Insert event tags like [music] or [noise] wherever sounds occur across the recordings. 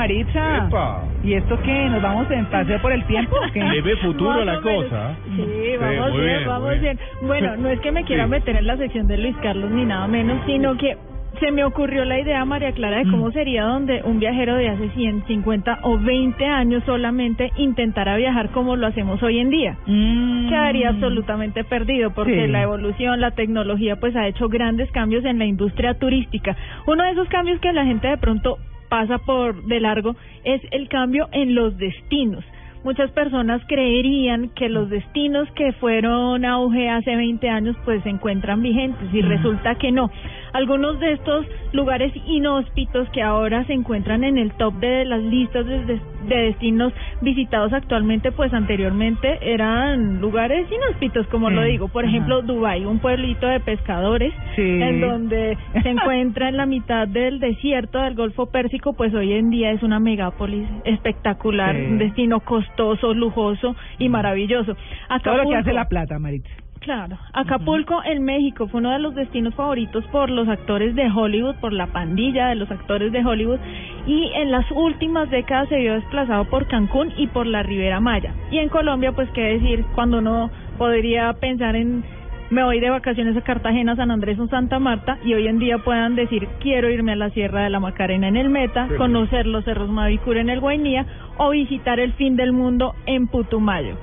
Maritza. Epa. ¿Y esto qué? ¿Nos vamos en paseo por el tiempo o qué? Le ve futuro la cosa. Sí, vamos bien, bien, vamos bien. Bueno, no es que me quiera Sí. meter en la sección de Luis Carlos ni nada menos, sino que se me ocurrió la idea, María Clara, de Mm. cómo sería donde un viajero de hace 100, 50 o 20 años solamente intentara viajar como lo hacemos hoy en día. Mm. Quedaría absolutamente perdido porque Sí. la evolución, la tecnología, pues ha hecho grandes cambios en la industria turística. Uno de esos cambios que la gente de pronto pasa por de largo es el cambio en los destinos. Muchas personas creerían que los destinos que fueron auge hace 20 años pues se encuentran vigentes y resulta que no. Algunos de estos lugares inhóspitos que ahora se encuentran en el top de las listas de, de- de destinos visitados actualmente pues anteriormente eran lugares inhóspitos como Sí, lo digo. Por ajá. ejemplo, Dubai, un pueblito de pescadores Sí. en donde se [laughs] encuentra en la mitad del desierto del Golfo Pérsico, pues hoy en día es una megápolis espectacular, Sí. un destino costoso, lujoso y maravilloso. Todo lo que hace Acapulco- la plata, Maritza. Claro, Acapulco en México fue uno de los destinos favoritos por los actores de Hollywood, por la pandilla de los actores de Hollywood y en las últimas décadas se vio desplazado por Cancún y por la Ribera Maya. Y en Colombia, pues qué decir, cuando uno podría pensar en me voy de vacaciones a Cartagena, San Andrés o Santa Marta y hoy en día puedan decir quiero irme a la Sierra de la Macarena en el Meta, Sí. conocer los cerros Mavicura en el Guainía o visitar el fin del mundo en Putumayo.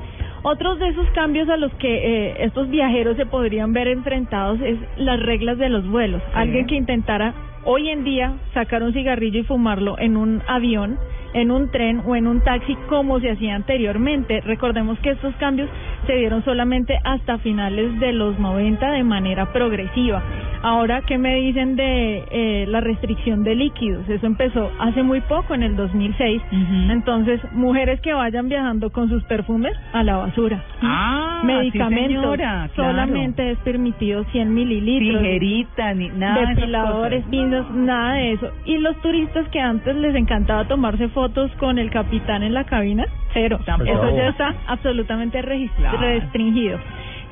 Otros de esos cambios a los que eh, estos viajeros se podrían ver enfrentados es las reglas de los vuelos. Alguien que intentara hoy en día sacar un cigarrillo y fumarlo en un avión, en un tren o en un taxi como se hacía anteriormente. Recordemos que estos cambios se dieron solamente hasta finales de los 90 de manera progresiva. Ahora, ¿qué me dicen de eh, la restricción de líquidos? Eso empezó hace muy poco, en el 2006. Ujú. Entonces, mujeres que vayan viajando con sus perfumes a la basura. Ah, sí, Medicamentos, señora, claro. solamente es permitido 100 mililitros. Tijerita, ni nada. de Depiladores, pinzas, nada de eso. Y los turistas que antes les encantaba tomarse fotos con el capitán en la cabina, cero. Tampoco. Eso ya está absolutamente restringido.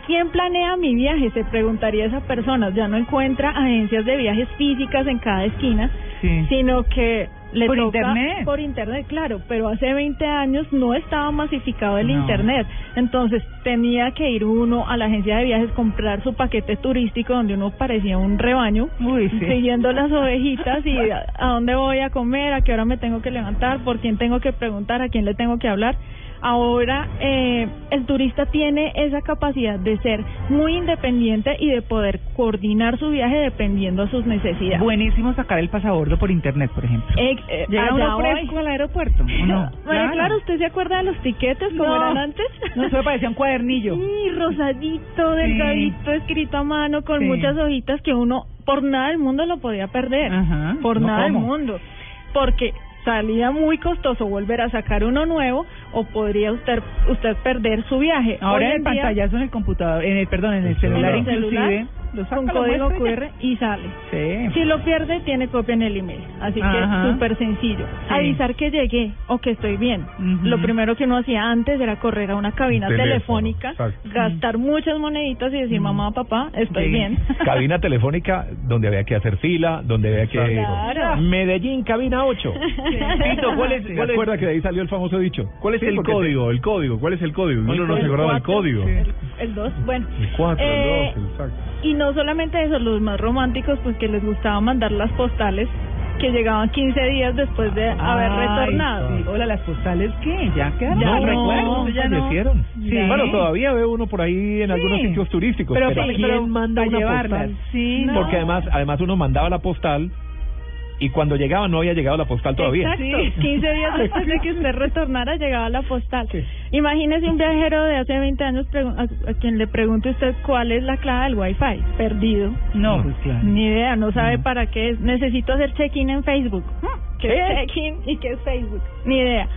¿Quién planea mi viaje? Se preguntaría esa persona. Ya no encuentra agencias de viajes físicas en cada esquina, Sí. sino que le Por toca internet. por internet, claro, pero hace 20 años no estaba masificado el No. internet, entonces tenía que ir uno a la agencia de viajes comprar su paquete turístico donde uno parecía un rebaño, Uy, sí. siguiendo las ovejitas y a, a dónde voy a comer, a qué hora me tengo que levantar, por quién tengo que preguntar, a quién le tengo que hablar. Ahora eh, el turista tiene esa capacidad de ser muy independiente y de poder coordinar su viaje dependiendo a sus necesidades. Buenísimo sacar el pasabordo por internet, por ejemplo. Eh, eh, Llega uno fresco al aeropuerto, ¿o no? [laughs] María Clara, ¿usted se acuerda de los tiquetes como No. eran antes? No, eso me parecía un cuadernillo. Sí, rosadito, delgadito, escrito a mano, con Sí. muchas hojitas que uno por nada del mundo lo podía perder. Ajá. Por ¿No nada del cómo? mundo. Porque salía muy costoso volver a sacar uno nuevo o podría usted usted perder su viaje. Ahora Hoy en el en día, pantallazo en el computador, en el, perdón, en el En celular el inclusive, celular, lo saca, un código QR y sale. Sí. Si lo pierde, tiene copia en el email. Así que Ajá. súper sencillo. Sí. Avisar que llegué o que estoy bien. Lo primero que uno hacía antes era correr a una cabina Teléfono, telefónica, exacto. gastar muchas moneditas y decir, mamá, papá, estoy Sí. bien. [laughs] Cabina telefónica donde había que hacer fila, donde había que... Claro. Medellín, cabina 8. Tito, ¿cuál es, ¿Se cuál es- acuerda que de ahí salió el famoso dicho? ¿Cuál es Sí, el código? El código, ¿cuál es el código? Uno no se El acordaba del cuatro, código. El, el dos, bueno. El 4, Eh, el 2, exacto. Y no solamente eso, los más románticos, pues que les gustaba mandar las postales que llegaban 15 días después de haber Ay, retornado. sí. Hola, las postales, ¿qué? ¿Ya quedaron? Ya ¿Los no, recuerdos? ya no. Sí. Bueno, todavía ve uno por ahí en Sí. algunos sitios turísticos, Pero, pero, ¿quién pero manda para una llevarlas, postal? sí. No. Porque además, además uno mandaba la postal y cuando llegaba no había llegado la postal todavía. Exacto, Sí. [laughs] 15 días [laughs] después de que usted retornara llegaba la postal. Sí. Imagínese un viajero de hace 20 años a, a quien le pregunte usted cuál es la clave del Wi-Fi. Perdido. No, pues claro. Ni idea, no sabe No. para qué es. Necesito hacer check-in en Facebook. Hmm, ¿Qué es check-in y qué es Facebook? Ni idea.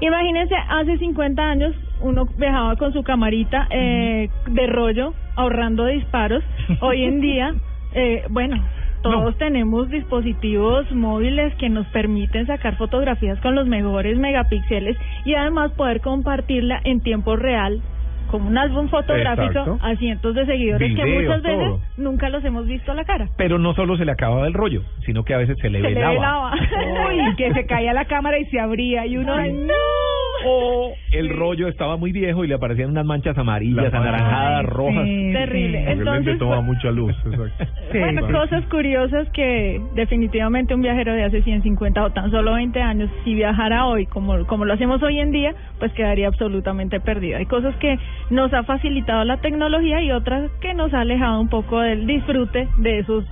Imagínese, hace 50 años uno viajaba con su camarita eh, de rollo, ahorrando disparos. [laughs] Hoy en día, eh, bueno, todos tenemos dispositivos móviles que nos permiten sacar fotografías con los mejores megapíxeles y además poder compartirla en tiempo real como un álbum fotográfico Exacto. a cientos de seguidores que muchas veces todo. nunca los hemos visto a la cara. Pero no solo se le acababa el rollo, sino que a veces se le Se le velaba. velaba. [laughs] [laughs] Uy, que se caía la cámara y se abría y uno... Ay, no. El rollo estaba muy viejo y le aparecían unas manchas amarillas, anaranjadas, rojas. sí, Terrible. Entonces, toma mucha luz. [laughs] Bueno, cosas curiosas que definitivamente un viajero de hace 150 o tan solo 20 años, si viajara hoy como, como lo hacemos hoy en día, pues quedaría absolutamente perdido. Hay cosas que nos ha facilitado la tecnología y otras que nos ha alejado un poco del disfrute de esos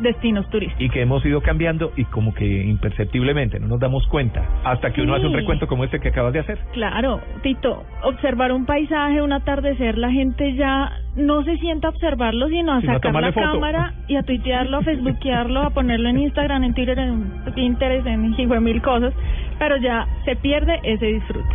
destinos turísticos. y que hemos ido cambiando y como que imperceptiblemente no nos damos cuenta hasta que uno hace un recuento como este que acabas de hacer. Claro, Tito, observar un paisaje, un atardecer, la gente ya no se sienta a observarlo, sino a Sino sacar la foto. cámara y a tuitearlo, a facebookearlo, a ponerlo en Instagram, en Twitter, en Pinterest, en [laughs] mil cosas, pero ya se pierde ese disfrute.